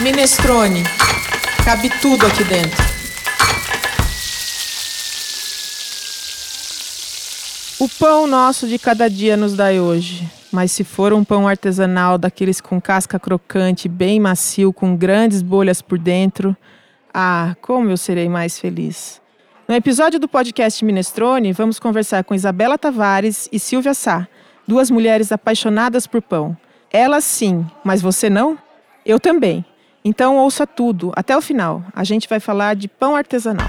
Minestrone. Cabe tudo aqui dentro. O pão nosso de cada dia nos dai hoje. Mas se for um pão artesanal daqueles com casca crocante, bem macio, com grandes bolhas por dentro, ah, como eu serei mais feliz. No episódio do podcast Minestrone, vamos conversar com Isabela Tavares e Silvia Sá, duas mulheres apaixonadas por pão. Elas sim, mas você não? Eu também. Então ouça tudo, até o final. A gente vai falar de pão artesanal.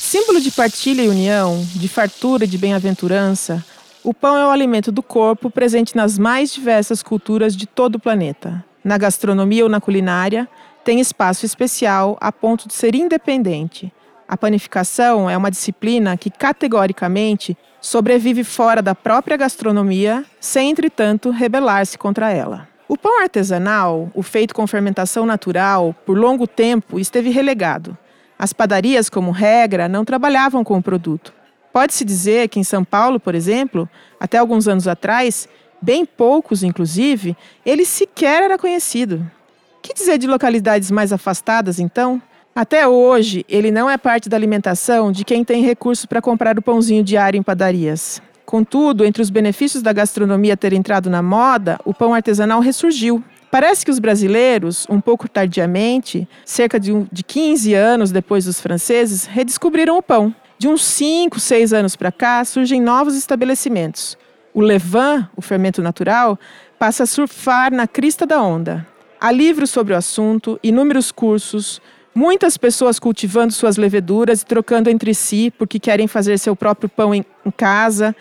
Símbolo de partilha e união, de fartura e de bem-aventurança, o pão é o alimento do corpo presente nas mais diversas culturas de todo o planeta. Na gastronomia ou na culinária, tem espaço especial a ponto de ser independente. A panificação é uma disciplina que categoricamente sobrevive fora da própria gastronomia, sem, entretanto, rebelar-se contra ela. O pão artesanal, o feito com fermentação natural, por longo tempo esteve relegado. As padarias, como regra, não trabalhavam com o produto. Pode-se dizer que em São Paulo, por exemplo, até alguns anos atrás, bem poucos inclusive, ele sequer era conhecido. Que dizer de localidades mais afastadas, então? Até hoje, ele não é parte da alimentação de quem tem recurso para comprar o pãozinho diário em padarias. Contudo, entre os benefícios da gastronomia ter entrado na moda, o pão artesanal ressurgiu. Parece que os brasileiros, um pouco tardiamente, cerca de, de 15 anos depois dos franceses, redescobriram o pão. De uns 5, 6 anos para cá, surgem novos estabelecimentos. O levain, o fermento natural, passa a surfar na crista da onda. Há livros sobre o assunto, inúmeros cursos, muitas pessoas cultivando suas leveduras e trocando entre si porque querem fazer seu próprio pão em, em casa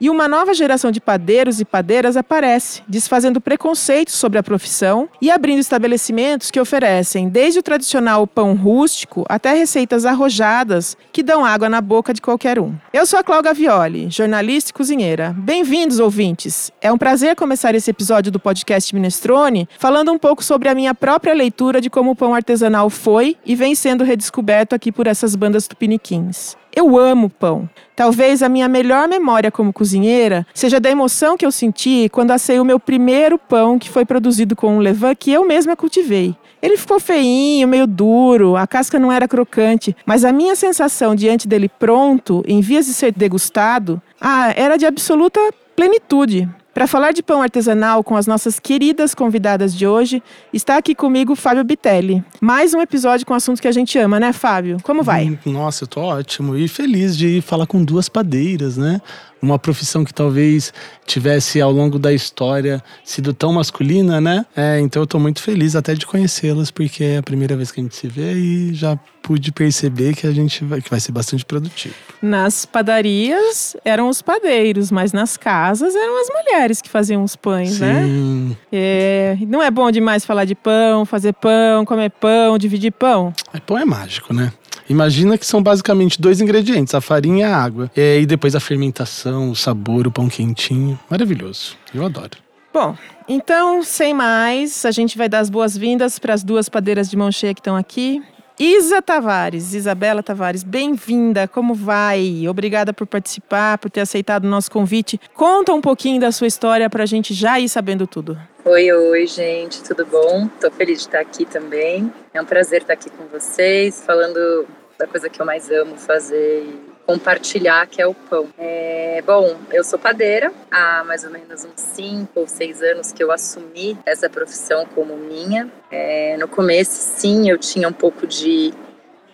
e uma nova geração de padeiros e padeiras aparece, desfazendo preconceitos sobre a profissão e abrindo estabelecimentos que oferecem desde o tradicional pão rústico até receitas arrojadas que dão água na boca de qualquer um. Eu sou a Cláudia Violi, jornalista e cozinheira. Bem-vindos, ouvintes! É um prazer começar esse episódio do podcast Minestrone falando um pouco sobre a minha própria leitura de como o pão artesanal foi e vem sendo redescoberto aqui por essas bandas tupiniquins. Eu amo pão. Talvez a minha melhor memória como cozinheira seja da emoção que eu senti quando assei o meu primeiro pão que foi produzido com um levain que eu mesma cultivei. Ele ficou feinho, meio duro, a casca não era crocante, mas a minha sensação diante dele pronto, em vias de ser degustado, ah, era de absoluta plenitude. Para falar de pão artesanal com as nossas queridas convidadas de hoje, está aqui comigo Fábio Bitelli. Mais um episódio com um assunto que a gente ama, né, Fábio? Como vai? Hum, nossa, eu tô ótimo e feliz de falar com duas padeiras, né? Uma profissão que talvez tivesse ao longo da história sido tão masculina, né? É, então eu tô muito feliz até de conhecê-las, porque é a primeira vez que a gente se vê e já pude perceber que a gente vai, que vai ser bastante produtivo. Nas padarias eram os padeiros, mas nas casas eram as mulheres que faziam os pães, né? Sim. né? É, não é bom demais falar de pão, fazer pão, comer pão, dividir pão? É, pão é mágico, né? Imagina que são basicamente dois ingredientes, a farinha e a água. E depois a fermentação, o sabor, o pão quentinho. Maravilhoso. Eu adoro. Bom, então, sem mais, a gente vai dar as boas-vindas para as duas padeiras de mão cheia que estão aqui. Isa Tavares, Isabela Tavares, bem-vinda, como vai? Obrigada por participar, por ter aceitado o nosso convite. Conta um pouquinho da sua história para a gente já ir sabendo tudo. Oi, oi, gente, tudo bom? Estou feliz de estar aqui também. É um prazer estar aqui com vocês, falando da coisa que eu mais amo fazer e compartilhar, que é o pão. É, bom, eu sou padeira há mais ou menos uns 5 ou 6 anos que eu assumi essa profissão como minha. É, no começo, sim, eu tinha um pouco de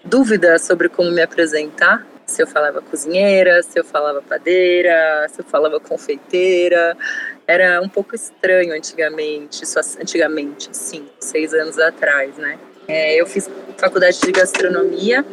dúvida sobre como me apresentar. Se eu falava cozinheira, se eu falava padeira, se eu falava confeiteira. Era um pouco estranho antigamente, isso antigamente, sim, seis anos atrás, né? É, eu fiz faculdade de gastronomia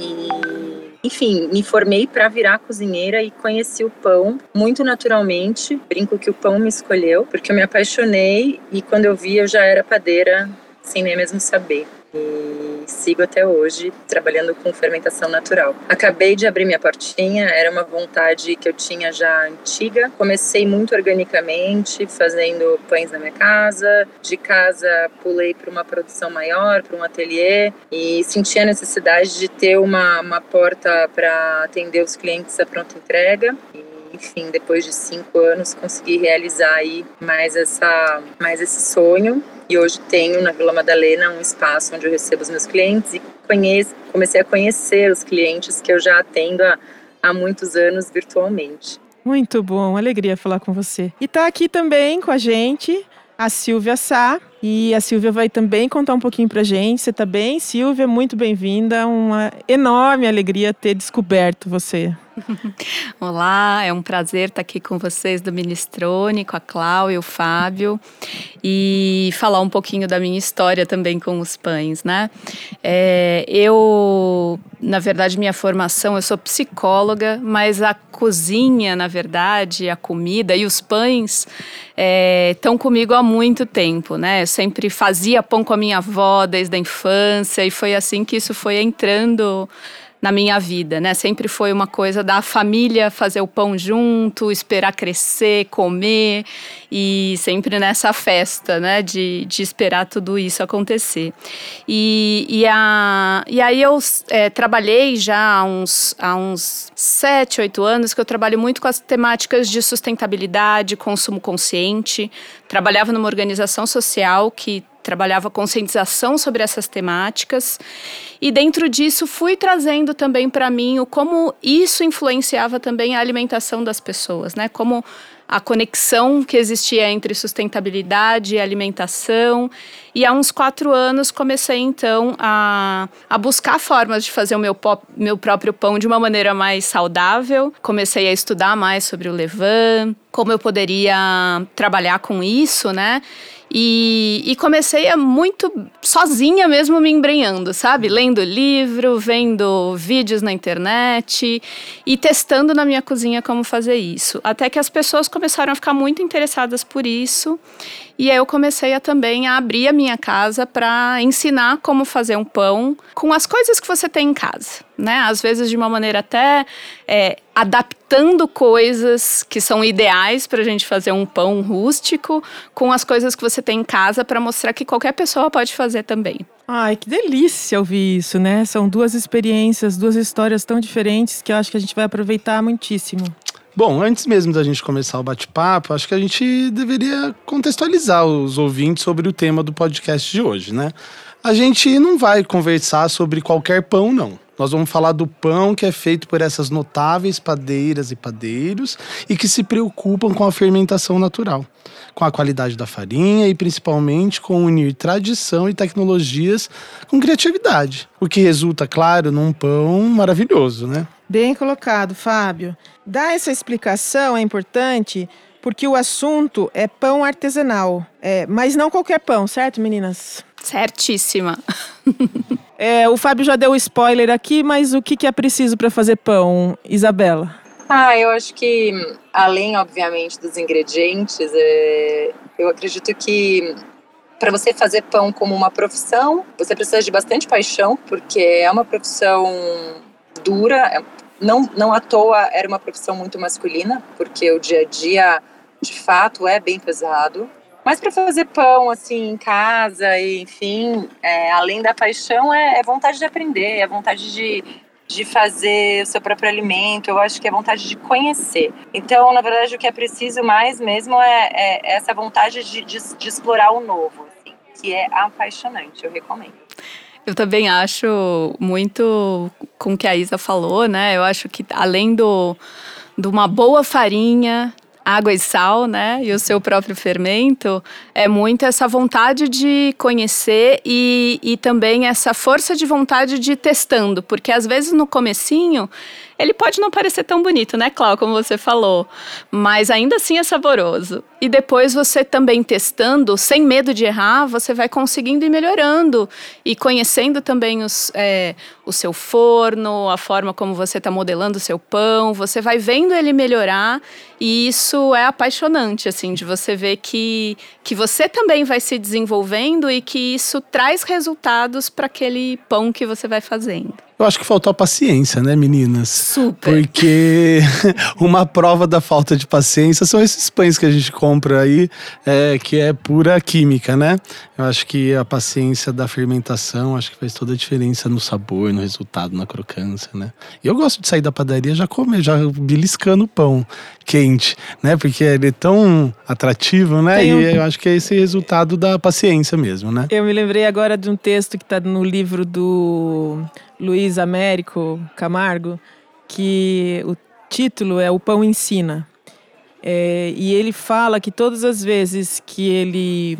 e, enfim, me formei para virar cozinheira e conheci o pão muito naturalmente. Brinco que o pão me escolheu, porque eu me apaixonei e quando eu vi eu já era padeira sem nem mesmo saber. E sigo até hoje trabalhando com fermentação natural. Acabei de abrir minha portinha, era uma vontade que eu tinha já antiga. Comecei muito organicamente, fazendo pães na minha casa. De casa, pulei para uma produção maior, para um ateliê e senti a necessidade de ter uma, uma porta para atender os clientes à pronta entrega. E enfim, depois de cinco anos, consegui realizar aí mais, essa, mais esse sonho. E hoje tenho na Vila Madalena um espaço onde eu recebo os meus clientes e conheço, comecei a conhecer os clientes que eu já atendo há, há muitos anos virtualmente. Muito bom, alegria falar com você. E está aqui também com a gente a Silvia Sá. E a Silvia vai também contar um pouquinho pra gente. Você tá bem, Silvia? Muito bem-vinda. Uma enorme alegria ter descoberto você. Olá, é um prazer estar aqui com vocês do Ministrone, com a Cláudia e o Fábio, e falar um pouquinho da minha história também com os pães, né? É, eu, na verdade, minha formação, eu sou psicóloga, mas a cozinha, na verdade, a comida e os pães estão é, comigo há muito tempo, né? Eu sempre fazia pão com a minha avó desde a infância e foi assim que isso foi entrando na minha vida, né? Sempre foi uma coisa da família fazer o pão junto, esperar crescer, comer e sempre nessa festa, né? De, de esperar tudo isso acontecer. E, e, a, e aí eu é, trabalhei já há uns, há uns sete, oito anos que eu trabalho muito com as temáticas de sustentabilidade, consumo consciente. Trabalhava numa organização social que trabalhava conscientização sobre essas temáticas e dentro disso fui trazendo também para mim o como isso influenciava também a alimentação das pessoas, né? Como a conexão que existia entre sustentabilidade e alimentação. E há uns quatro anos comecei então a, a buscar formas de fazer o meu, pop, meu próprio pão de uma maneira mais saudável. Comecei a estudar mais sobre o levain, como eu poderia trabalhar com isso, né? E, e, comecei a muito sozinha mesmo me embrenhando, sabe? Lendo livro, vendo vídeos na internet e testando na minha cozinha como fazer isso. Até que as pessoas começaram a ficar muito interessadas por isso. E aí eu comecei a, também a abrir a minha casa para ensinar como fazer um pão com as coisas que você tem em casa, né? Às vezes de uma maneira até é, adaptando coisas que são ideais para a gente fazer um pão rústico com as coisas que você tem em casa para mostrar que qualquer pessoa pode fazer também. Ai, que delícia ouvir isso, né? São duas experiências, duas histórias tão diferentes que eu acho que a gente vai aproveitar muitíssimo. Bom, antes mesmo da gente começar o bate-papo, acho que a gente deveria contextualizar os ouvintes sobre o tema do podcast de hoje, né? A gente não vai conversar sobre qualquer pão, não. Nós vamos falar do pão que é feito por essas notáveis padeiras e padeiros e que se preocupam com a fermentação natural, com a qualidade da farinha e principalmente com unir tradição e tecnologias com criatividade, o que resulta, claro, num pão maravilhoso, né? Bem colocado, Fábio. Dar essa explicação é importante porque o assunto é pão artesanal. É, mas não qualquer pão, certo, meninas? Certíssima. é, o Fábio já deu spoiler aqui, mas o que, que é preciso para fazer pão, Isabela? Ah, eu acho que, além, obviamente, dos ingredientes, é, eu acredito que para você fazer pão como uma profissão, você precisa de bastante paixão, porque é uma profissão dura, é não, não à toa era uma profissão muito masculina, porque o dia a dia, de fato, é bem pesado. Mas para fazer pão, assim, em casa, e, enfim, é, além da paixão, é, é, vontade de aprender, é vontade de, de fazer o seu próprio alimento, eu acho que é vontade de conhecer. Então, na verdade, o que é preciso mais mesmo é, é essa vontade de, de, de explorar o novo, assim, que é apaixonante, eu recomendo. Eu também acho muito com o que a Isa falou, né? Eu acho que além do de uma boa farinha, água e sal, né? E o seu próprio fermento, é muito essa vontade de conhecer e, e também essa força de vontade de ir testando, porque às vezes no comecinho ele pode não parecer tão bonito, né, Clau, como você falou, mas ainda assim é saboroso. E depois você também testando, sem medo de errar, você vai conseguindo ir melhorando e conhecendo também os, é, o seu forno, a forma como você está modelando o seu pão, você vai vendo ele melhorar e isso é apaixonante, assim, de você ver que, que você também vai se desenvolvendo e que isso traz resultados para aquele pão que você vai fazendo. Eu acho que faltou a paciência, né, meninas? Super. Porque uma prova da falta de paciência são esses pães que a gente compra aí, é, que é pura química, né? Eu acho que a paciência da fermentação, acho que faz toda a diferença no sabor, no resultado, na crocância, né? E eu gosto de sair da padaria já comer, já beliscando o pão quente, né? Porque ele é tão atrativo, né? E eu acho que é esse resultado da paciência mesmo, né? Eu me lembrei agora de um texto que está no livro do Luiz Américo Camargo, que o título é O Pão Ensina. É, e ele fala que todas as vezes que ele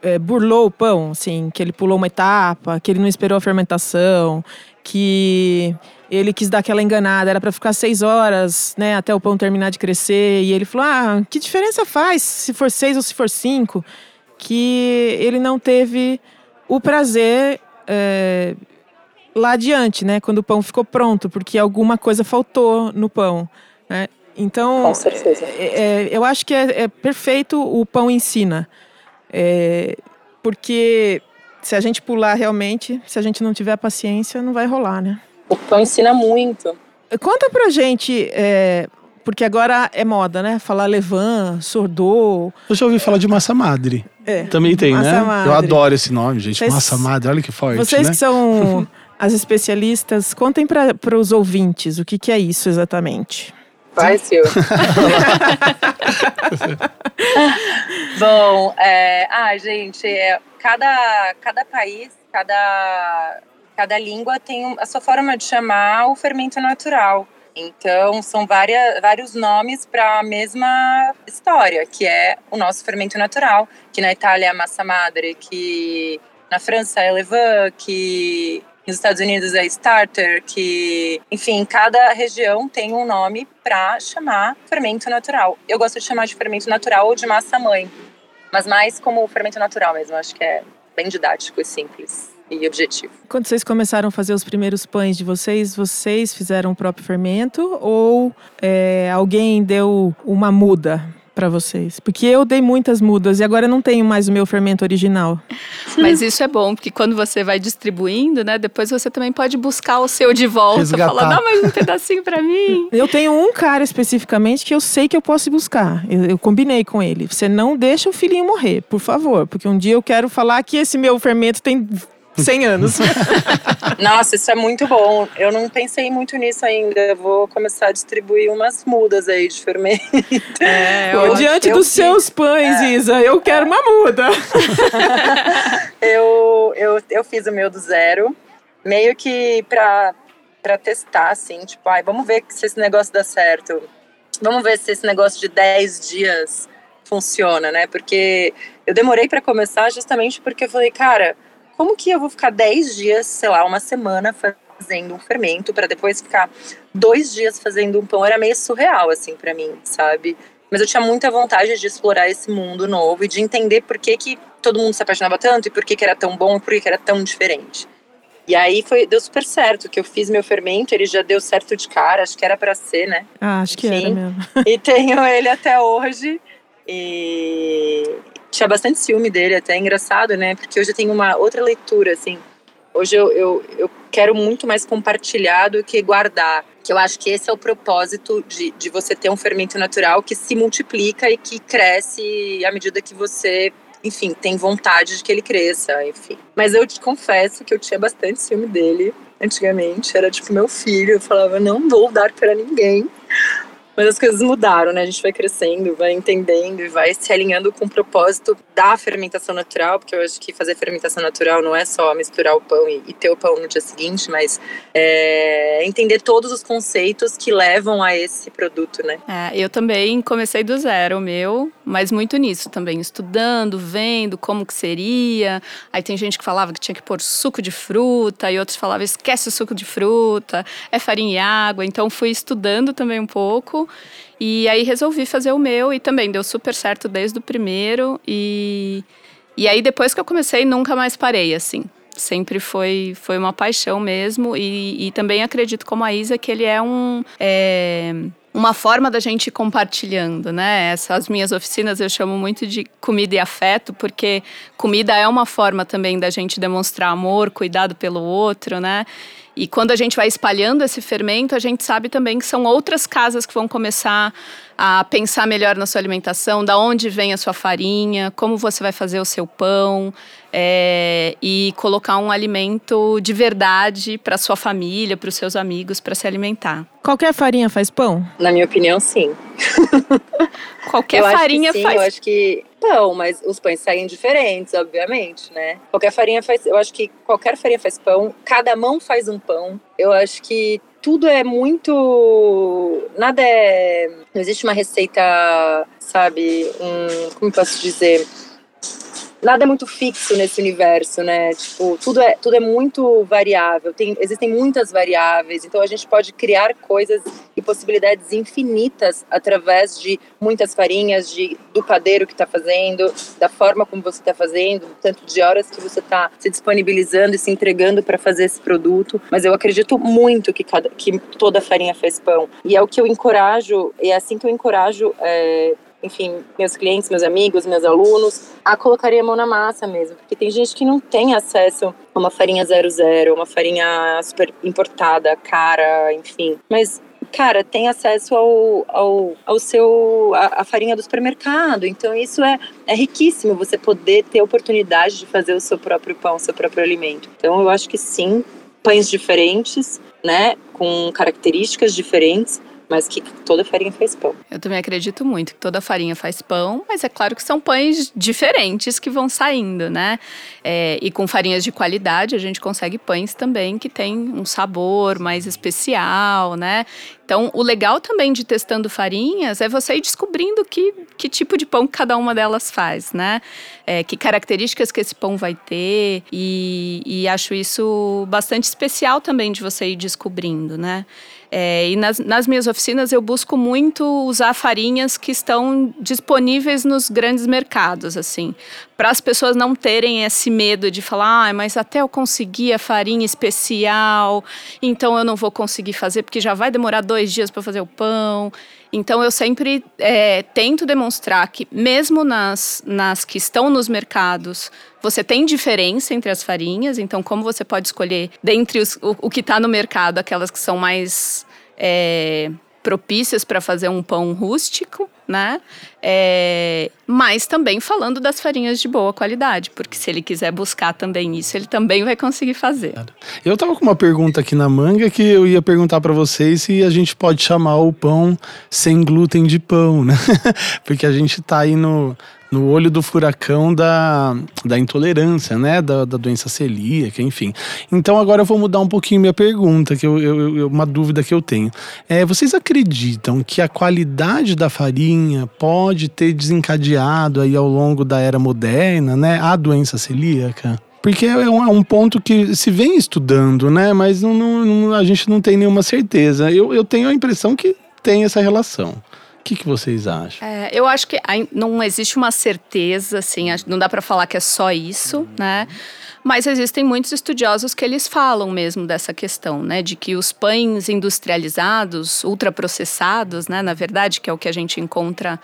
é, burlou o pão, assim, que ele pulou uma etapa, que ele não esperou a fermentação, que ele quis dar aquela enganada, era para ficar seis horas, né, até o pão terminar de crescer, e ele falou: ah, que diferença faz se for seis ou se for cinco? Que ele não teve o prazer é, lá adiante, né? Quando o pão ficou pronto, porque alguma coisa faltou no pão. Né? Então, Com certeza. É, é, eu acho que é, é, perfeito o pão ensina. É, porque se a gente pular realmente, se a gente não tiver paciência, não vai rolar, né? O pão ensina muito. Conta pra gente, é, porque agora é moda, né? Falar levan, sordô. Eu já ouvi falar de massa madre. É, Também tem, massa né? Madre. Eu adoro esse nome, gente. Vocês, massa madre, olha que forte. Vocês né? que são as especialistas, contem para os ouvintes o que, que é isso exatamente. Vai, Sil. Bom, é, ah, gente, é, cada, cada país, cada, cada língua tem a sua forma de chamar o fermento natural. Então, são várias, vários nomes para a mesma história, que é o nosso fermento natural, que na Itália é a massa madre, que na França é levain, que nos Estados Unidos é starter, que, enfim, cada região tem um nome para chamar fermento natural. Eu gosto de chamar de fermento natural ou de massa mãe, mas mais como fermento natural mesmo. Acho que é bem didático e simples e objetivo. Quando vocês começaram a fazer os primeiros pães de vocês, vocês fizeram o próprio fermento ou é, alguém deu uma muda para vocês? Porque eu dei muitas mudas e agora eu não tenho mais o meu fermento original. Mas isso é bom, porque quando você vai distribuindo, né, depois você também pode buscar o seu de volta, Resgatar. falar, dá mais um pedacinho para mim. Eu tenho um cara especificamente que eu sei que eu posso buscar. Eu, eu combinei com ele. Você não deixa o filhinho morrer, por favor, porque um dia eu quero falar que esse meu fermento tem 100 anos. Nossa, isso é muito bom. Eu não pensei muito nisso ainda. vou começar a distribuir umas mudas aí de fermento. É, eu, diante dos seus pães, é. Isa, eu quero uma muda. eu, eu, eu fiz o meu do zero, meio que pra, pra testar, assim, tipo, ai, vamos ver se esse negócio dá certo. Vamos ver se esse negócio de 10 dias funciona, né? Porque eu demorei para começar justamente porque eu falei, cara como que eu vou ficar 10 dias, sei lá, uma semana fazendo um fermento para depois ficar dois dias fazendo um pão? Era meio surreal, assim, para mim, sabe? Mas eu tinha muita vontade de explorar esse mundo novo e de entender por que, que todo mundo se apaixonava tanto e por que, que era tão bom e por que, que era tão diferente. E aí foi, deu super certo, que eu fiz meu fermento, ele já deu certo de cara, acho que era para ser, né? Ah, acho Enfim, que era mesmo. e tenho ele até hoje. E, tinha bastante ciúme dele, até é engraçado, né? Porque hoje eu tenho uma outra leitura, assim. Hoje eu, eu, eu quero muito mais compartilhar do que guardar. Que eu acho que esse é o propósito de, de você ter um fermento natural que se multiplica e que cresce à medida que você, enfim, tem vontade de que ele cresça, enfim. Mas eu te confesso que eu tinha bastante ciúme dele antigamente. Era tipo meu filho. Eu falava, não vou dar para ninguém. Mas as coisas mudaram, né? A gente vai crescendo, vai entendendo e vai se alinhando com o propósito da fermentação natural, porque eu acho que fazer fermentação natural não é só misturar o pão e, e ter o pão no dia seguinte, mas é entender todos os conceitos que levam a esse produto, né? É, eu também comecei do zero, o meu, mas muito nisso também, estudando, vendo como que seria. Aí tem gente que falava que tinha que pôr suco de fruta, e outros falavam esquece o suco de fruta, é farinha e água. Então fui estudando também um pouco e aí resolvi fazer o meu e também deu super certo desde o primeiro. E, e aí depois que eu comecei, nunca mais parei, assim. Sempre foi, foi uma paixão mesmo. E, e também acredito, como a Isa, que ele é um. É, uma forma da gente ir compartilhando, né? Essas minhas oficinas eu chamo muito de comida e afeto, porque comida é uma forma também da gente demonstrar amor, cuidado pelo outro, né? E quando a gente vai espalhando esse fermento, a gente sabe também que são outras casas que vão começar a pensar melhor na sua alimentação, da onde vem a sua farinha, como você vai fazer o seu pão é, e colocar um alimento de verdade para sua família, para os seus amigos, para se alimentar. Qualquer farinha faz pão? Na minha opinião, sim. Qualquer eu farinha acho que sim, faz. Eu acho que pão, mas os pães saem diferentes, obviamente, né? Qualquer farinha faz. Eu acho que qualquer farinha faz pão. Cada mão faz um pão. Eu acho que tudo é muito. Nada é. Não existe uma receita, sabe? Um, como posso dizer? Nada é muito fixo nesse universo, né? Tipo, tudo é, tudo é muito variável. Tem, existem muitas variáveis. Então a gente pode criar coisas e possibilidades infinitas através de muitas farinhas, de, do padeiro que está fazendo, da forma como você está fazendo, tanto de horas que você está se disponibilizando e se entregando para fazer esse produto. Mas eu acredito muito que, cada, que toda farinha faz pão. E é o que eu encorajo, e é assim que eu encorajo. É, enfim, meus clientes, meus amigos, meus alunos, a colocar a mão na massa mesmo. Porque tem gente que não tem acesso a uma farinha zero zero, uma farinha super importada, cara, enfim. Mas cara, tem acesso ao, ao, ao seu a, a, farinha do supermercado. Então isso é, é riquíssimo você poder ter a oportunidade de fazer o seu próprio pão, o seu próprio alimento. Então eu acho que sim, pães diferentes, né, com características diferentes, mas que toda farinha faz pão. Eu também acredito muito que toda farinha faz pão, mas é claro que são pães diferentes que vão saindo, né? É, e com farinhas de qualidade a gente consegue pães também que tem um sabor mais especial, né? Então, o legal também de testando farinhas é você ir descobrindo que, que tipo de pão cada uma delas faz, né? É, que características que esse pão vai ter. E, e acho isso bastante especial também de você ir descobrindo, né? É, e nas, nas, minhas oficinas eu busco muito usar farinhas que estão disponíveis nos grandes mercados, assim, para as pessoas não terem esse medo de falar, ah, mas até eu conseguir a farinha especial, então eu não vou conseguir fazer porque já vai demorar dois dias para fazer o pão. Então eu sempre é, tento demonstrar que mesmo nas, nas que estão nos mercados você tem diferença entre as farinhas, então como você pode escolher dentre os, o, o que está no mercado aquelas que são mais é, propícias para fazer um pão rústico, né? É, mas também falando das farinhas de boa qualidade, porque se ele quiser buscar também isso, ele também vai conseguir fazer. Eu tava com uma pergunta aqui na manga que eu ia perguntar para vocês se a gente pode chamar o pão sem glúten de pão, né? porque a gente tá aí no, no olho do furacão da, da intolerância, né? Da, da doença celíaca, enfim. Então agora eu vou mudar um pouquinho minha pergunta, que eu, eu, eu uma dúvida que eu tenho. É, vocês acreditam que a qualidade da farinha pode ter desencadeado aí ao longo da era moderna, né? A doença celíaca? Porque é um, é um, ponto que se vem estudando, né? Mas não, não, a gente não tem nenhuma certeza. Eu, eu tenho a impressão que tem essa relação. O que, que vocês acham? É, eu acho que não existe uma certeza, assim, não dá para falar que é só isso, uhum. né? Mas existem muitos estudiosos que eles falam mesmo dessa questão, né, de que os pães industrializados, ultraprocessados, né, na verdade, que é o que a gente encontra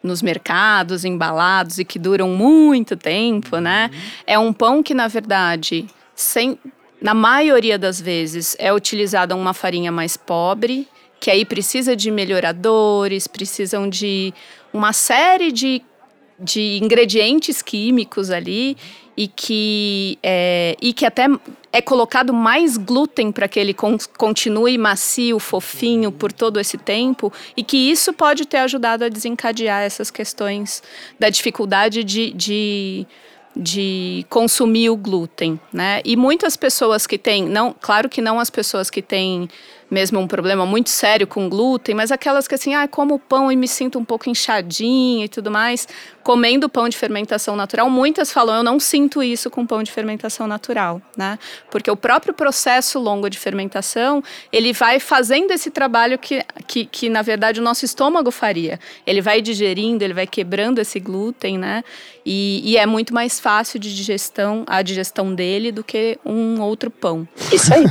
nos mercados, embalados e que duram muito tempo, né? Uhum. É um pão que, na verdade, sem, na maioria das vezes, é utilizada uma farinha mais pobre, que aí precisa de melhoradores, precisam de uma série de, de ingredientes químicos ali e que, é, e que até é colocado mais glúten para que ele con continue macio, fofinho por todo esse tempo e que isso pode ter ajudado a desencadear essas questões da dificuldade de, de de consumir o glúten, né? E muitas pessoas que têm, não, claro que não as pessoas que têm mesmo um problema muito sério com glúten, mas aquelas que assim, ah, como pão e me sinto um pouco inchadinha e tudo mais, comendo pão de fermentação natural, muitas falam, eu não sinto isso com pão de fermentação natural, né? Porque o próprio processo longo de fermentação, ele vai fazendo esse trabalho que, que, que na verdade o nosso estômago faria. Ele vai digerindo, ele vai quebrando esse glúten, né? E, e é muito mais fácil de digestão, a digestão dele do que um outro pão. Isso aí.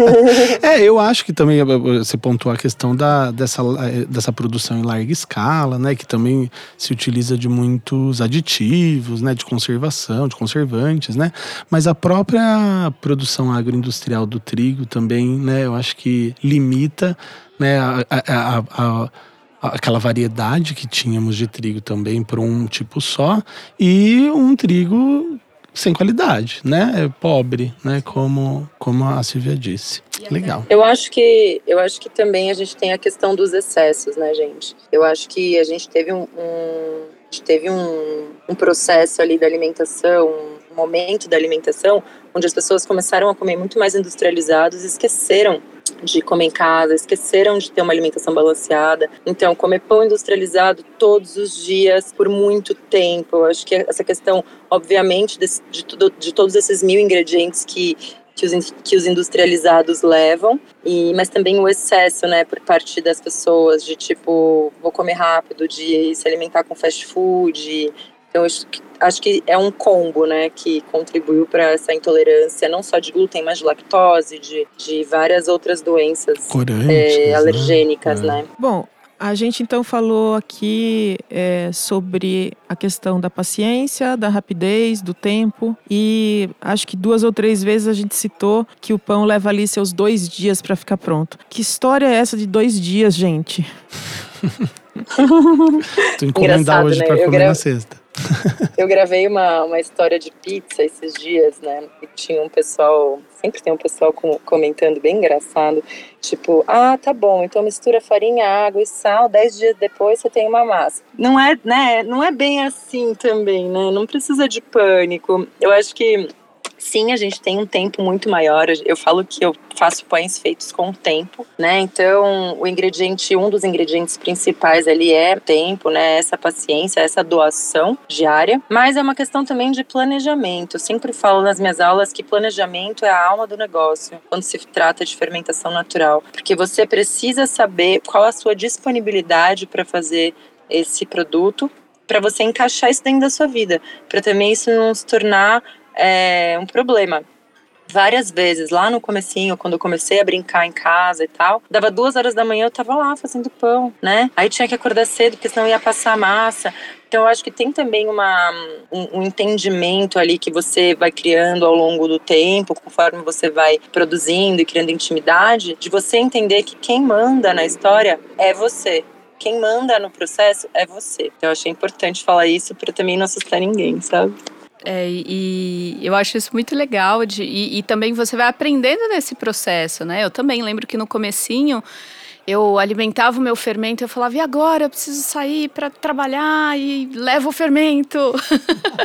é, eu acho que também você pontuou a questão da, dessa, dessa produção em larga escala, né? Que também se utiliza de muitos aditivos, né? De conservação, de conservantes, né? Mas a própria produção agroindustrial do trigo também, né? Eu acho que limita né, a, a, a, aquela variedade que tínhamos de trigo também para um tipo só e um trigo sem qualidade, né? É pobre, né? Como, como a Silvia disse. Legal. Eu acho que eu acho que também a gente tem a questão dos excessos, né, gente? Eu acho que a gente teve um, um a gente teve um, um processo ali da alimentação, um momento da alimentação, onde as pessoas começaram a comer muito mais industrializados e esqueceram de comer em casa, esqueceram de ter uma alimentação balanceada. Então, comer pão industrializado todos os dias, por muito tempo. Eu acho que essa questão, obviamente, de, de, tudo, de todos esses mil ingredientes que que os, que os industrializados levam, e, mas também o excesso, né, por parte das pessoas, de tipo, vou comer rápido, de se alimentar com fast food, então, acho que é um combo, né, que contribuiu para essa intolerância, não só de glúten, mas de lactose, de, de várias outras doenças é, alergênicas, né? né? Bom, a gente então falou aqui é, sobre a questão da paciência, da rapidez, do tempo e acho que duas ou três vezes a gente citou que o pão leva ali seus dois dias para ficar pronto. Que história é essa de dois dias, gente? tu encomendar hoje né? para comer gravo... na sexta. Eu gravei uma, uma história de pizza esses dias, né? E tinha um pessoal, sempre tem um pessoal com, comentando bem engraçado, tipo, ah, tá bom, então mistura farinha, água e sal, dez dias depois você tem uma massa. Não é, né? Não é bem assim também, né? Não precisa de pânico. Eu acho que sim, a gente tem um tempo muito maior. Eu falo que eu faço pães feitos com tempo, né? Então, o ingrediente, um dos ingredientes principais ali é tempo, né? Essa paciência, essa doação diária. Mas é uma questão também de planejamento. Eu sempre falo nas minhas aulas que planejamento é a alma do negócio quando se trata de fermentação natural, porque você precisa saber qual a sua disponibilidade para fazer esse produto para você encaixar isso dentro da sua vida, para também isso não se tornar é, um problema. Várias vezes, lá no comecinho, quando eu comecei a brincar em casa e tal, dava duas horas da manhã, eu tava lá fazendo pão, né? Aí tinha que acordar cedo, porque senão ia passar massa. Então, eu acho que tem também uma, um, um, entendimento ali que você vai criando ao longo do tempo, conforme você vai produzindo e criando intimidade, de você entender que quem manda na história é você. Quem manda no processo é você. Então, eu achei importante falar isso para também não assustar ninguém, sabe? É, e eu acho isso muito legal de, e, e, também você vai aprendendo nesse processo, né? Eu também lembro que no comecinho eu alimentava o meu fermento, eu falava, e agora? Eu preciso sair para trabalhar e levo o fermento.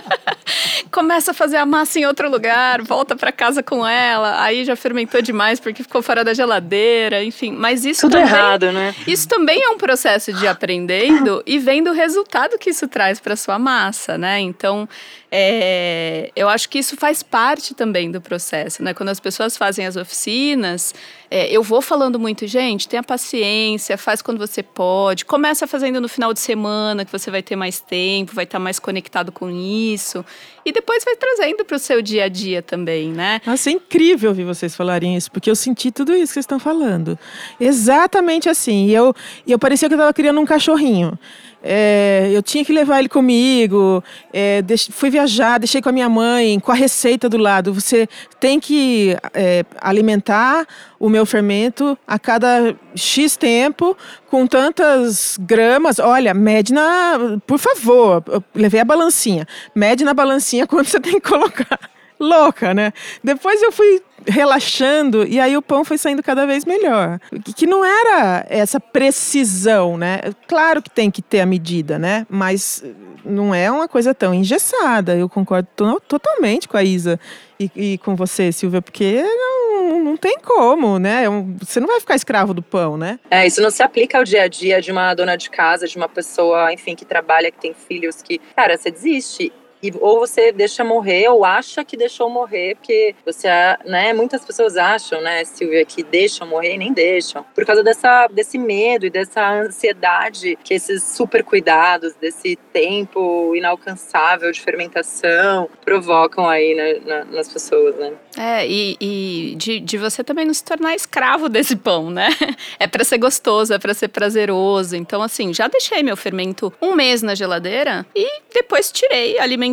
Começa a fazer a massa em outro lugar, volta para casa com ela, aí já fermentou demais porque ficou fora da geladeira, enfim. Mas isso Tudo também, errado, né? Isso também é um processo de aprendendo e vendo o resultado que isso traz para sua massa, né? Então, é, eu acho que isso faz parte também do processo, né? Quando as pessoas fazem as oficinas, é, eu vou falando muito, gente, tenha paciência, faz quando você pode, começa fazendo no final de semana, que você vai ter mais tempo, vai estar mais conectado com isso, e depois vai trazendo para o seu dia a dia também, né? Nossa, é incrível ouvir vocês falarem isso, porque eu senti tudo isso que vocês estão falando. Exatamente assim. E eu, eu parecia que eu estava criando um cachorrinho. É, eu tinha que levar ele comigo. É, fui viajar, deixei com a minha mãe, com a receita do lado. Você tem que é, alimentar o meu fermento a cada X tempo, com tantas gramas. Olha, mede na. Por favor, levei a balancinha. Mede na balancinha quanto você tem que colocar. Louca, né? Depois eu fui relaxando e aí o pão foi saindo cada vez melhor. Que não era essa precisão, né? Claro que tem que ter a medida, né? Mas não é uma coisa tão engessada. Eu concordo totalmente com a Isa e, e com você, Silvia, porque não, não tem como, né? É você não vai ficar escravo do pão, né? É, isso não se aplica ao dia a dia de uma dona de casa, de uma pessoa, enfim, que trabalha, que tem filhos, que, cara, você desiste e ou você deixa morrer ou acha que deixou morrer, porque você, né, muitas pessoas acham, né, Silvia, que deixam morrer e nem deixam, por causa dessa, desse medo e dessa ansiedade que esses super cuidados, desse tempo inalcançável de fermentação provocam aí né, na, nas pessoas, né. É, e, e de, de você também não se tornar escravo desse pão, né? É para ser gostoso, é para ser prazeroso. Então, assim, já deixei meu fermento um mês na geladeira e depois tirei, alimentei.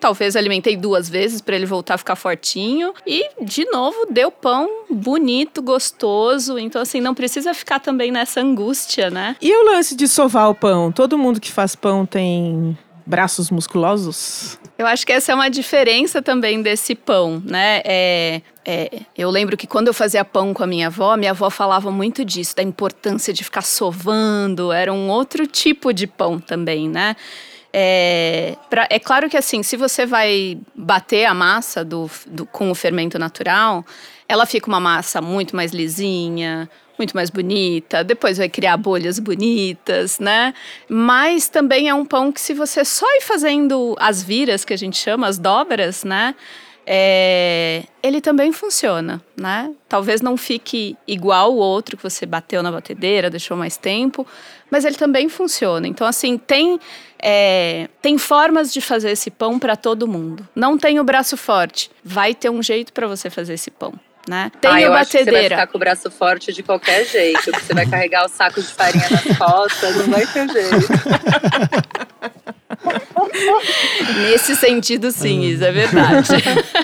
Talvez alimentei duas vezes para ele voltar a ficar fortinho. E, de novo, deu pão bonito, gostoso. Então, assim, não precisa ficar também nessa angústia, né? E o lance de sovar o pão? Todo mundo que faz pão tem braços musculosos? Eu acho que essa é uma diferença também desse pão, né? É, é, eu lembro que quando eu fazia pão com a minha avó, minha avó falava muito disso, da importância de ficar sovando, era um outro tipo de pão também, né? É, pra, é claro que assim, se você vai bater a massa do, do, com o fermento natural, ela fica uma massa muito mais lisinha, muito mais bonita, depois vai criar bolhas bonitas, né? Mas também é um pão que se você só ir fazendo as viras, que a gente chama, as dobras, né? É, ele também funciona, né? Talvez não fique igual o outro que você bateu na batedeira, deixou mais tempo, mas ele também funciona. Então, assim, tem, é, tem formas de fazer esse pão para todo mundo. Não tem o braço forte, vai ter um jeito para você fazer esse pão né? Tem ah, eu batedeira. Você vai ficar com o braço forte de qualquer jeito. Você vai carregar o saco de farinha nas costas, não vai ter jeito. Nesse sentido, sim, isso é verdade.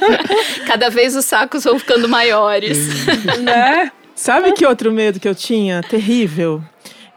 Cada vez os sacos vão ficando maiores. né? Sabe que outro medo que eu tinha, terrível,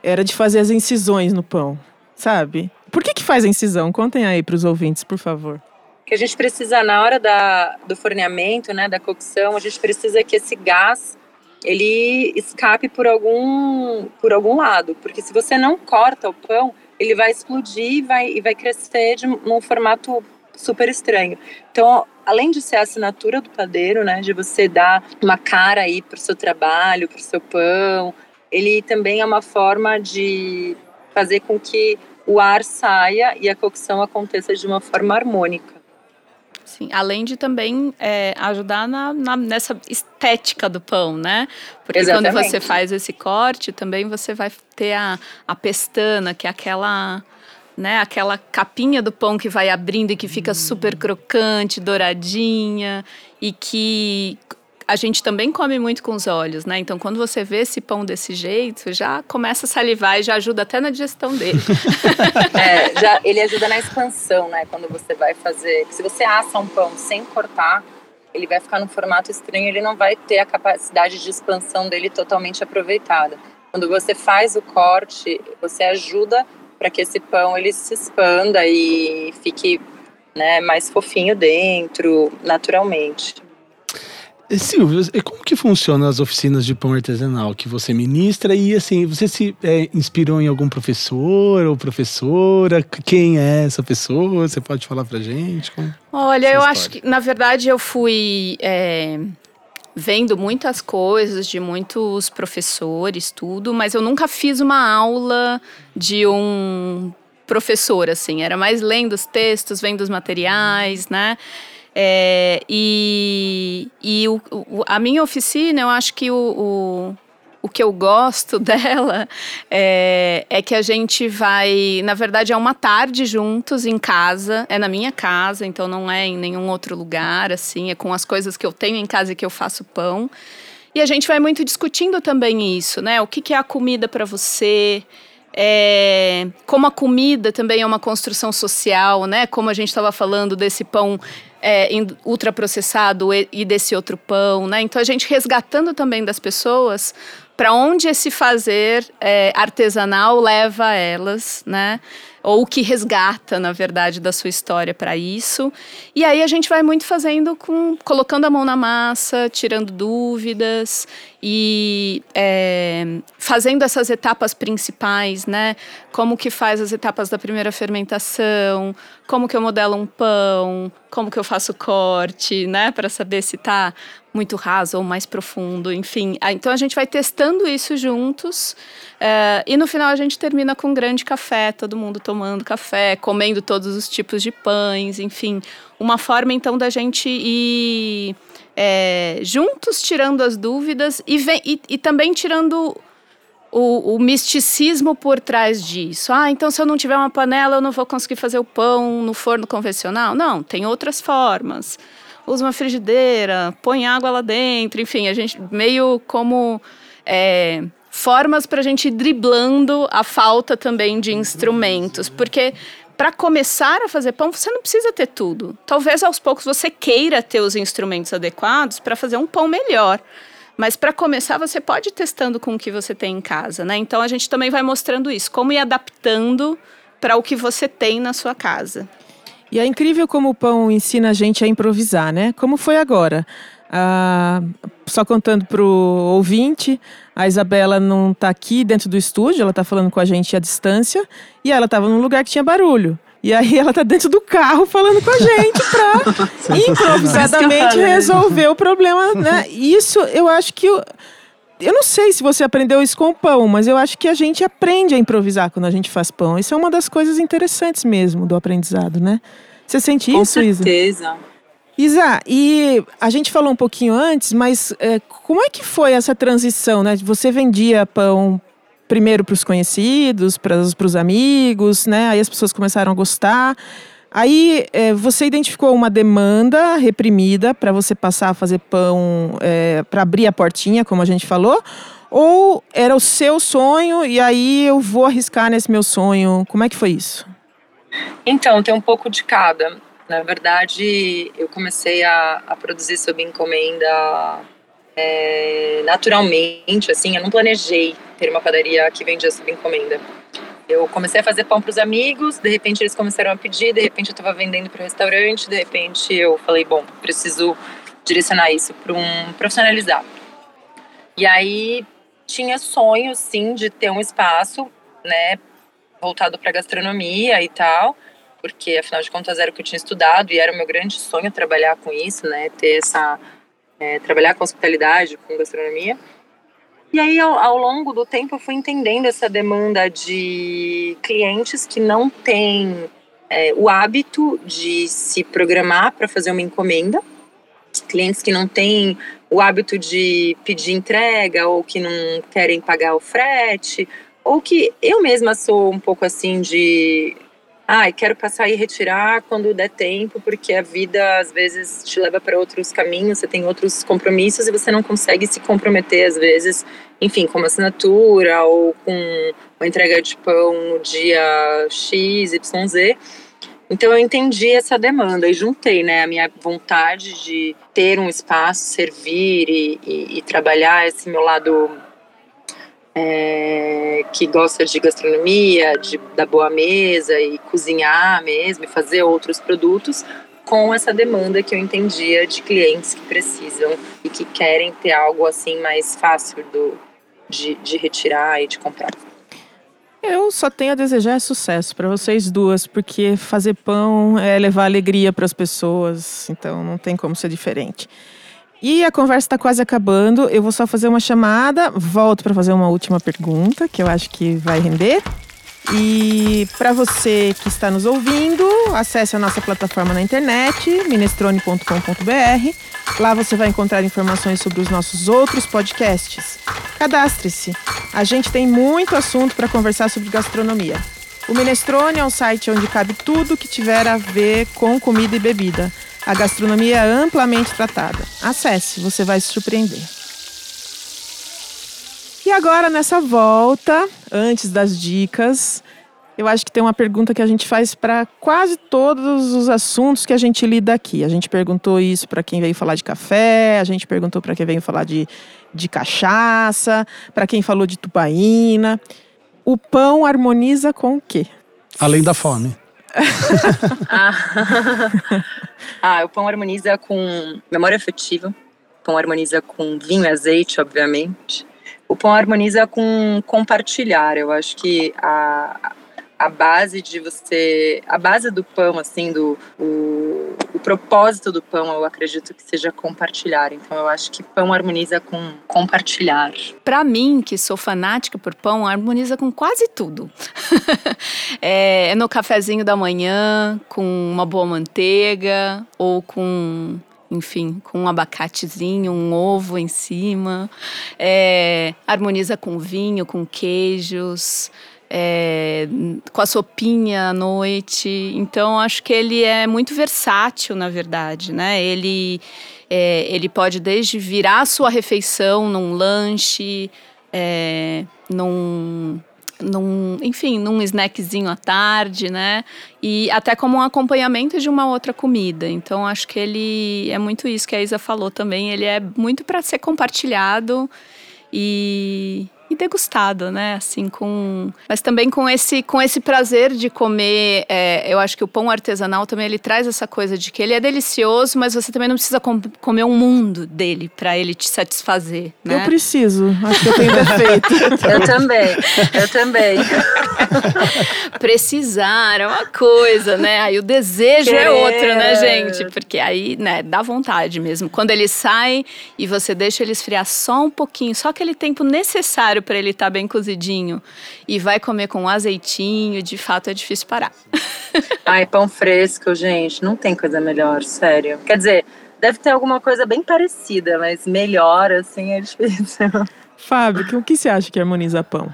era de fazer as incisões no pão, sabe? Por que que faz a incisão? Contem aí para os ouvintes, por favor que a gente precisa na hora da, do forneamento, né, da cocção, a gente precisa que esse gás ele escape por algum por algum lado, porque se você não corta o pão, ele vai explodir e vai, e vai crescer de num formato super estranho. Então, além de ser a assinatura do padeiro, né, de você dar uma cara aí para o seu trabalho, para o seu pão, ele também é uma forma de fazer com que o ar saia e a cocção aconteça de uma forma harmônica. Sim, além de também é, ajudar na, na, nessa estética do pão, né? Porque Exatamente. quando você faz esse corte, também você vai ter a, a pestana, que é aquela né? Aquela capinha do pão que vai abrindo e que fica super crocante, douradinha e que a gente também come muito com os olhos, né? Então, quando você vê esse pão desse jeito, já começa a salivar e já ajuda até na digestão dele. é, já, ele ajuda na expansão, né? Quando você vai fazer. Se você assa um pão sem cortar, ele vai ficar num formato estranho, ele não vai ter a capacidade de expansão dele totalmente aproveitada. Quando você faz o corte, você ajuda para que esse pão ele se expanda e fique né, mais fofinho dentro, naturalmente. Silvio, como que funcionam as oficinas de pão artesanal que você ministra? E assim, você se é, inspirou em algum professor ou professora? Quem é essa pessoa? Você pode falar pra gente? Como Olha, eu acho que, na verdade, eu fui é, vendo muitas coisas de muitos professores, tudo, mas eu nunca fiz uma aula de um professor, assim. Era mais lendo os textos, vendo os materiais, né? É, e e o, o, a minha oficina, eu acho que o, o, o que eu gosto dela é, é que a gente vai. Na verdade, é uma tarde juntos em casa, é na minha casa, então não é em nenhum outro lugar, assim, é com as coisas que eu tenho em casa e que eu faço pão. E a gente vai muito discutindo também isso, né? O que, que é a comida para você? É, como a comida também é uma construção social, né? Como a gente estava falando desse pão é, ultraprocessado e, desse outro pão, né? Então a gente resgatando também das pessoas para onde esse fazer é, artesanal leva elas, né? Ou que resgata, na verdade, da sua história para isso. E aí a gente vai muito fazendo com colocando a mão na massa, tirando dúvidas e é, fazendo essas etapas principais, né? Como que faz as etapas da primeira fermentação, como que eu modelo um pão, como que eu faço corte, né? Para saber se está muito raso ou mais profundo, enfim. Ah, então a gente vai testando isso juntos uh, e no final a gente termina com um grande café, todo mundo tomando café, comendo todos os tipos de pães, enfim. Uma forma, então, da gente ir é, juntos tirando as dúvidas e, vem, e, e também tirando o, o, misticismo por trás disso. Ah, então se eu não tiver uma panela, eu não vou conseguir fazer o pão no forno convencional. Não, tem outras formas. Usa uma frigideira, põe água lá dentro, enfim, a gente meio como é, formas para a gente ir driblando a falta também de instrumentos, porque para começar a fazer pão, você não precisa ter tudo. Talvez aos poucos você queira ter os instrumentos adequados para fazer um pão melhor. Mas para começar, você pode ir testando com o que você tem em casa, né? Então a gente também vai mostrando isso, como ir adaptando para o que você tem na sua casa. E é incrível como o pão ensina a gente a improvisar, né? Como foi agora. Ah, só contando para o ouvinte, a Isabela não está aqui dentro do estúdio, ela está falando com a gente à distância e ela estava num lugar que tinha barulho. E aí ela está dentro do carro falando com a gente para improvisadamente resolver o problema, né? Isso eu acho que eu, eu não sei se você aprendeu isso com o pão, mas eu acho que a gente aprende a improvisar quando a gente faz pão. Isso é uma das coisas interessantes mesmo do aprendizado, né? Você sente com isso, Isa? Com certeza. Isa, e a gente falou um pouquinho antes, mas é, como é que foi essa transição, né? Você vendia pão primeiro para os conhecidos, para os amigos, né? Aí as pessoas começaram a gostar. Aí é, você identificou uma demanda reprimida para você passar a fazer pão, é, para abrir a portinha, como a gente falou, ou era o seu sonho e aí eu vou arriscar nesse meu sonho? Como é que foi isso? Então, tem um pouco de cada. Na verdade, eu comecei a, a produzir sob encomenda é, naturalmente, assim, eu não planejei ter uma padaria que vendia sob encomenda. Eu comecei a fazer pão para os amigos, de repente eles começaram a pedir, de repente eu estava vendendo para o restaurante, de repente eu falei, bom, preciso direcionar isso para um profissionalizar. E aí tinha sonho, sim, de ter um espaço, né, voltado para gastronomia e tal, porque afinal de contas era o que eu tinha estudado e era o meu grande sonho trabalhar com isso, né? Ter essa. É, trabalhar com hospitalidade, com gastronomia. E aí, ao, ao, longo do tempo, eu fui entendendo essa demanda de clientes que não têm é, o hábito de se programar para fazer uma encomenda, clientes que não têm o hábito de pedir entrega ou que não querem pagar o frete, ou que eu mesma sou um pouco assim de ah, quero passar e retirar quando der tempo, porque a vida às vezes te leva para outros caminhos, você tem outros compromissos e você não consegue se comprometer às vezes, enfim, com uma assinatura ou com uma entrega de pão no dia X, Y, Z. Então eu entendi essa demanda e juntei, né, a minha vontade de ter um espaço, servir e, e, e trabalhar esse meu lado é, que gosta de gastronomia, de, da boa mesa e cozinhar mesmo e fazer outros produtos, com essa demanda que eu entendia de clientes que precisam e que querem ter algo assim mais fácil do, de, de retirar e de comprar. Eu só tenho a desejar sucesso para vocês duas, porque fazer pão é levar alegria para as pessoas, então não tem como ser diferente. E a conversa está quase acabando. Eu vou só fazer uma chamada, volto para fazer uma última pergunta, que eu acho que vai render. E para você que está nos ouvindo, acesse a nossa plataforma na internet, minestrone.com.br. Lá você vai encontrar informações sobre os nossos outros podcasts. Cadastre-se. A gente tem muito assunto para conversar sobre gastronomia. O Minestrone é um site onde cabe tudo que tiver a ver com comida e bebida. A gastronomia é amplamente tratada. Acesse, você vai se surpreender. E agora, nessa volta, antes das dicas, eu acho que tem uma pergunta que a gente faz para quase todos os assuntos que a gente lida aqui. A gente perguntou isso para quem veio falar de café, a gente perguntou para quem veio falar de, de cachaça, para quem falou de tubaína. O pão harmoniza com o quê? Além da fome ah. o pão harmoniza com memória afetiva. O pão harmoniza com vinho e azeite, obviamente. O pão harmoniza com compartilhar. Eu acho que a, a base de você. A base do pão, assim, do. O, o propósito do pão, eu acredito que seja compartilhar. Então, eu acho que pão harmoniza com compartilhar. Para mim, que sou fanática por pão, harmoniza com quase tudo. É, no cafezinho da manhã, com uma boa manteiga ou com enfim, com um abacatezinho, um ovo em cima. É, harmoniza com vinho, com queijos, é, com a sopinha à noite. Então, acho que ele é muito versátil, na verdade, né? Ele, é, ele pode desde virar a sua refeição num lanche, é, num num, enfim, num snackzinho à tarde, né? E até como um acompanhamento de uma outra comida. Então acho que ele é muito isso que a Isa falou também. Ele é muito para ser compartilhado e e degustado, né? Assim, com. Mas também com esse, com esse prazer de comer. É, eu acho que o pão artesanal também ele traz essa coisa de que ele é delicioso, mas você também não precisa com comer um mundo dele para ele te satisfazer. Né? Eu preciso. Acho que eu tenho defeito. eu também. Eu também. Precisar é uma coisa, né? Aí o desejo Querer. é outro, né, gente? Porque aí, né, dá vontade mesmo. Quando ele sai e você deixa ele esfriar só um pouquinho, só aquele tempo necessário necessário para ele estar tá bem cozidinho e vai comer com azeitinho, de fato é difícil parar. Ai, pão fresco, gente, não tem coisa melhor, sério. Quer dizer, deve ter alguma coisa bem parecida, mas melhor assim é difícil. Fábio, o que você acha que harmoniza pão?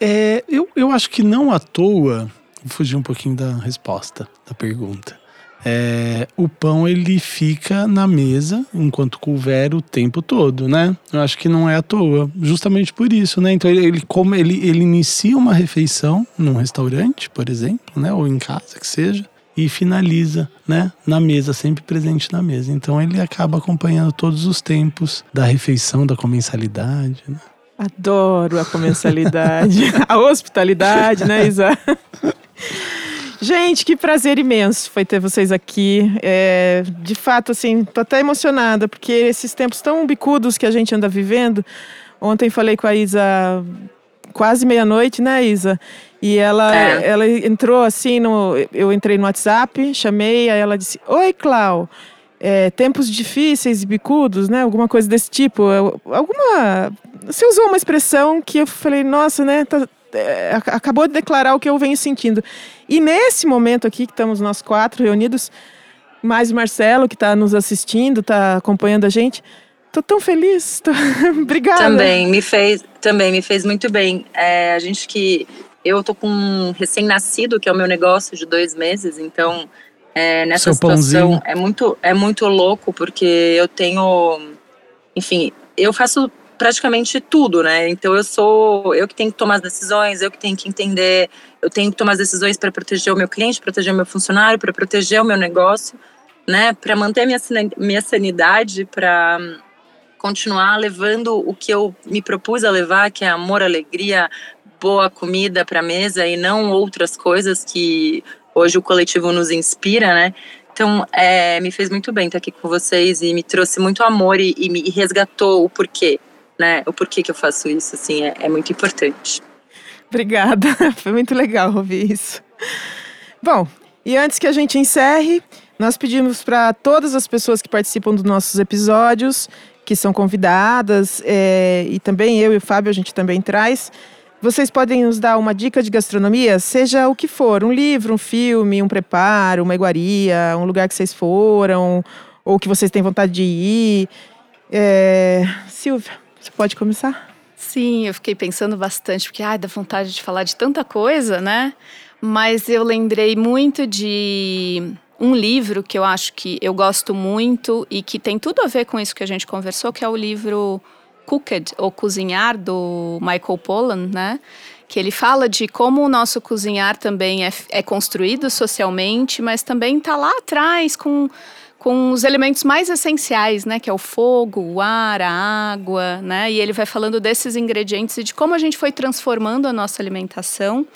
É, eu, eu acho que não à toa, vou fugir um pouquinho da resposta, da pergunta é, o pão ele fica na mesa enquanto couver o tempo todo, né? Eu acho que não é à toa, justamente por isso, né? Então ele, ele come, ele, ele inicia uma refeição num restaurante, por exemplo, né? Ou em casa que seja, e finaliza, né? Na mesa, sempre presente na mesa. Então ele acaba acompanhando todos os tempos da refeição, da comensalidade, né? Adoro a comensalidade, a hospitalidade, né, Isa? Gente, que prazer imenso foi ter vocês aqui. É, de fato, assim, tô até emocionada, porque esses tempos tão bicudos que a gente anda vivendo. Ontem falei com a Isa quase meia-noite, né, Isa? E ela, é. ela entrou assim, no, eu entrei no WhatsApp, chamei, aí ela disse: Oi, Clau. É, tempos difíceis e bicudos, né? Alguma coisa desse tipo. Alguma. Você usou uma expressão que eu falei, nossa, né? Tá, acabou de declarar o que eu venho sentindo. E nesse momento aqui, que estamos nós quatro reunidos, mais o Marcelo, que está nos assistindo, está acompanhando a gente, tô tão feliz. Tô... Obrigada. Também me fez, também me fez muito bem. É, a gente que eu tô com um recém-nascido, que é o meu negócio de dois meses, então é, nessa Seu situação pãozinho. é muito é muito louco porque eu tenho, enfim, eu faço praticamente tudo, né? Então eu sou eu que tenho que tomar as decisões, eu que tenho que entender, eu tenho que tomar as decisões para proteger o meu cliente, proteger o meu funcionário, para proteger o meu negócio, né? Para manter minha minha sanidade, para continuar levando o que eu me propus a levar, que é amor, alegria, boa comida para mesa e não outras coisas que hoje o coletivo nos inspira, né? Então, é, me fez muito bem estar aqui com vocês e me trouxe muito amor e, e me resgatou o porquê né? O porquê que eu faço isso, assim, é, é muito importante. Obrigada, foi muito legal ouvir isso. Bom, e antes que a gente encerre, nós pedimos para todas as pessoas que participam dos nossos episódios, que são convidadas, é, e também eu e o Fábio, a gente também traz. Vocês podem nos dar uma dica de gastronomia, seja o que for, um livro, um filme, um preparo, uma iguaria, um lugar que vocês foram, ou que vocês têm vontade de ir. É... Silvia. Você pode começar? Sim, eu fiquei pensando bastante, porque ai, dá vontade de falar de tanta coisa, né? Mas eu lembrei muito de um livro que eu acho que eu gosto muito e que tem tudo a ver com isso que a gente conversou, que é o livro Cooked, ou Cozinhar, do Michael Pollan, né? Que ele fala de como o nosso cozinhar também é, é construído socialmente, mas também está lá atrás com com os elementos mais essenciais, né, que é o fogo, o ar, a água, né? E ele vai falando desses ingredientes e de como a gente foi transformando a nossa alimentação.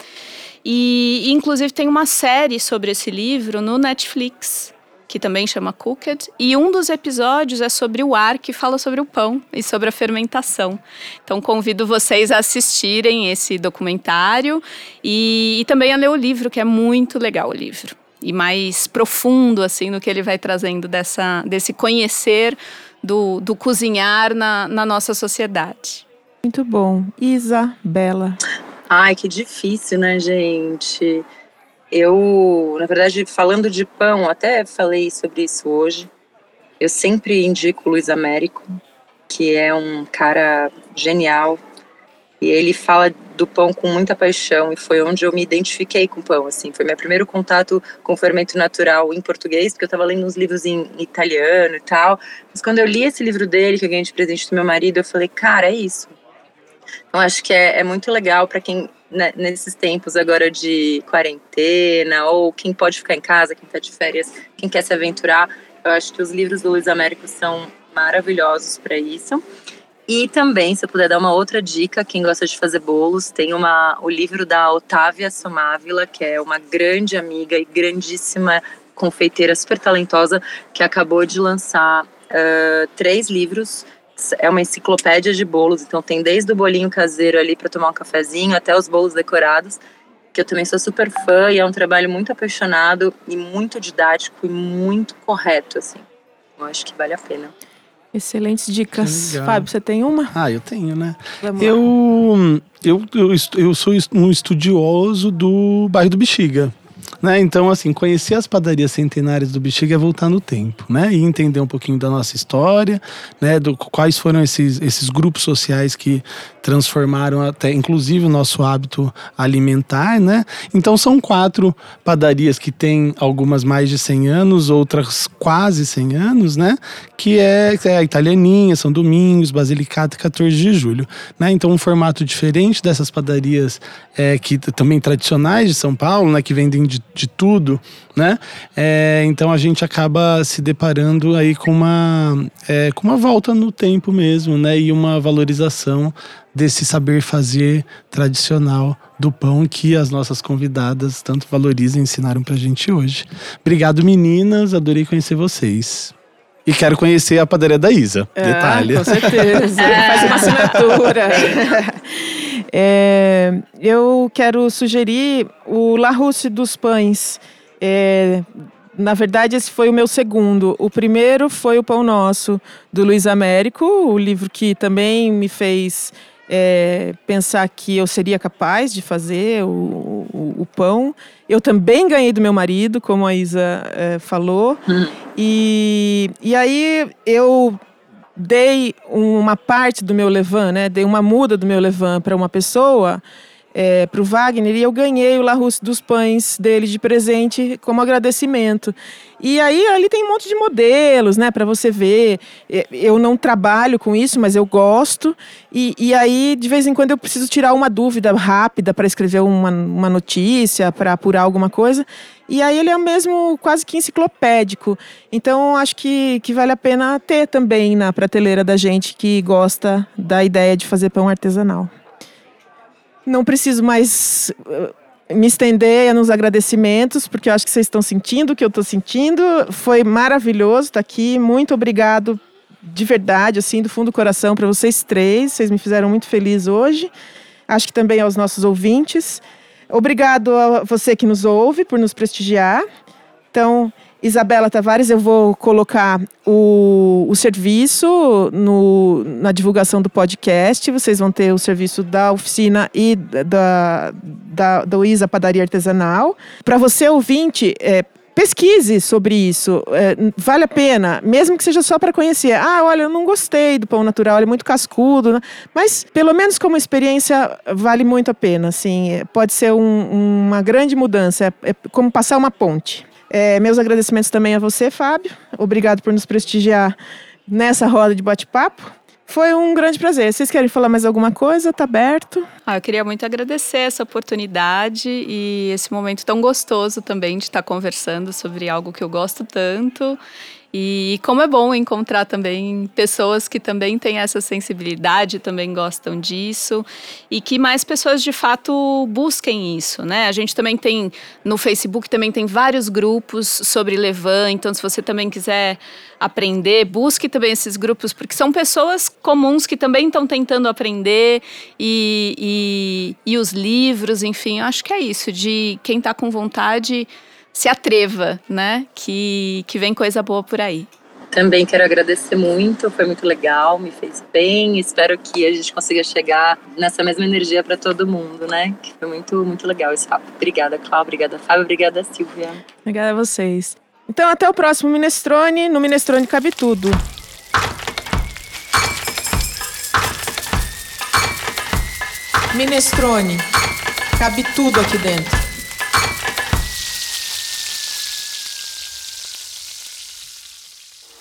E, inclusive tem uma série sobre esse livro no Netflix, que também chama Cooked, e um dos episódios é sobre o ar, que fala sobre o pão e sobre a fermentação. Então convido vocês a assistirem esse documentário e, e também a ler o livro, que é muito legal o livro e mais profundo assim no que ele vai trazendo dessa, desse conhecer do, do cozinhar na, na nossa sociedade. Muito bom. Isabela. Ai, que difícil, né, gente? Eu, na verdade, falando de pão, até falei sobre isso hoje. Eu sempre indico o Luiz Américo, que é um cara genial. E ele fala do pão com muita paixão e foi onde eu me identifiquei com o pão, assim. Foi meu primeiro contato com fermento natural em português, porque eu estava lendo uns livros em italiano e tal. Mas quando eu li esse livro dele, que eu ganhei de presente do meu marido, eu falei, cara, é isso. Então acho que é, é muito legal para quem né, nesses tempos agora de quarentena ou quem pode ficar em casa, quem está de férias, quem quer se aventurar. Eu acho que os livros do Luiz Américo são maravilhosos para isso. E também, se eu puder dar uma outra dica, quem gosta de fazer bolos, tem uma, o livro da Otávia Somávila, que é uma grande amiga e grandíssima confeiteira super talentosa, que acabou de lançar uh, três livros. É uma enciclopédia de bolos, então tem desde o bolinho caseiro ali para tomar um cafezinho até os bolos decorados, que eu também sou super fã e é um trabalho muito apaixonado e muito didático e muito correto, assim. Eu acho que vale a pena. Excelentes dicas. Fábio, você tem uma? Ah, eu tenho, né? Eu, eu, eu, eu sou um estudioso do bairro do Bexiga. Né? Então, assim, conhecer as padarias centenárias do Bexiga é voltar no tempo, né? E entender um pouquinho da nossa história, né? Do, quais foram esses, esses grupos sociais que transformaram até, inclusive, o nosso hábito alimentar, né? Então, são quatro padarias que têm algumas mais de 100 anos, outras quase 100 anos, né? Que é, é a Italianinha, São Domingos, Basilicata e 14 de Julho, né? Então, um formato diferente dessas padarias é, que também tradicionais de São Paulo, né? Que vendem de de tudo, né? É, então a gente acaba se deparando aí com uma, é, com uma volta no tempo mesmo, né? E uma valorização desse saber fazer tradicional do pão que as nossas convidadas tanto valorizam e ensinaram pra gente hoje. Obrigado, meninas. Adorei conhecer vocês. E quero conhecer a padaria da Isa. Ah, Detalhe. Com certeza. Faz uma assinatura. É, eu quero sugerir o La Russe dos Pães. É, na verdade, esse foi o meu segundo. O primeiro foi o Pão Nosso, do Luiz Américo, o livro que também me fez é, pensar que eu seria capaz de fazer o, o, o, pão. Eu também ganhei do meu marido, como a Isa é, falou. Hum. E, e aí eu dei uma parte do meu levan, né? Dei uma muda do meu levan para uma pessoa, é, para o Wagner, e eu ganhei o La Russe dos pães dele de presente como agradecimento. E aí ali tem um monte de modelos, né, para você ver. É, eu não trabalho com isso, mas eu gosto. E, e aí, de vez em quando, eu preciso tirar uma dúvida rápida para escrever uma, uma notícia, para apurar alguma coisa. E aí ele é mesmo quase que enciclopédico. Então acho que, que vale a pena ter também na prateleira da gente que gosta da ideia de fazer pão artesanal. Não preciso mais uh, me estender nos agradecimentos, porque eu acho que vocês estão sentindo o que eu estou sentindo. Foi maravilhoso estar aqui. Muito obrigado de verdade, assim, do fundo do coração para vocês três. Vocês me fizeram muito feliz hoje. Acho que também aos nossos ouvintes. Obrigado a você que nos ouve por nos prestigiar. Então, Isabela Tavares, eu vou colocar o, o serviço no, na divulgação do podcast. Vocês vão ter o serviço da oficina e da, da, da Isa Padaria Artesanal. Para você, ouvinte, é, pesquise sobre isso. É, vale a pena, mesmo que seja só para conhecer. Ah, olha, eu não gostei do pão natural, ele é muito cascudo. Né? Mas, pelo menos como experiência, vale muito a pena. Assim, pode ser um, uma grande mudança. É, é como passar uma ponte. É, meus agradecimentos também a você, Fábio. Obrigado por nos prestigiar nessa roda de bate-papo. Foi um grande prazer. Vocês querem falar mais alguma coisa? Está aberto. Ah, eu queria muito agradecer essa oportunidade e esse momento tão gostoso também de estar conversando sobre algo que eu gosto tanto e como é bom encontrar também pessoas que também têm essa sensibilidade, também gostam disso, e que mais pessoas de fato busquem isso, né? A gente também tem no Facebook também tem vários grupos sobre Levan, então se você também quiser aprender, busque também esses grupos, porque são pessoas comuns que também estão tentando aprender e, e, e os livros, enfim, eu acho que é isso, de quem está com vontade se atreva, né? Que, que vem coisa boa por aí. também quero agradecer muito, foi muito legal, me fez bem. Espero que a gente consiga chegar nessa mesma energia para todo mundo, né? Que foi muito, muito legal esse papo. Obrigada, Cláudia, obrigada, Fábio, obrigada, Silvia. Obrigada a vocês. Então, até o próximo Minestrone. No Minestrone cabe tudo. Minestrone. Cabe tudo aqui dentro.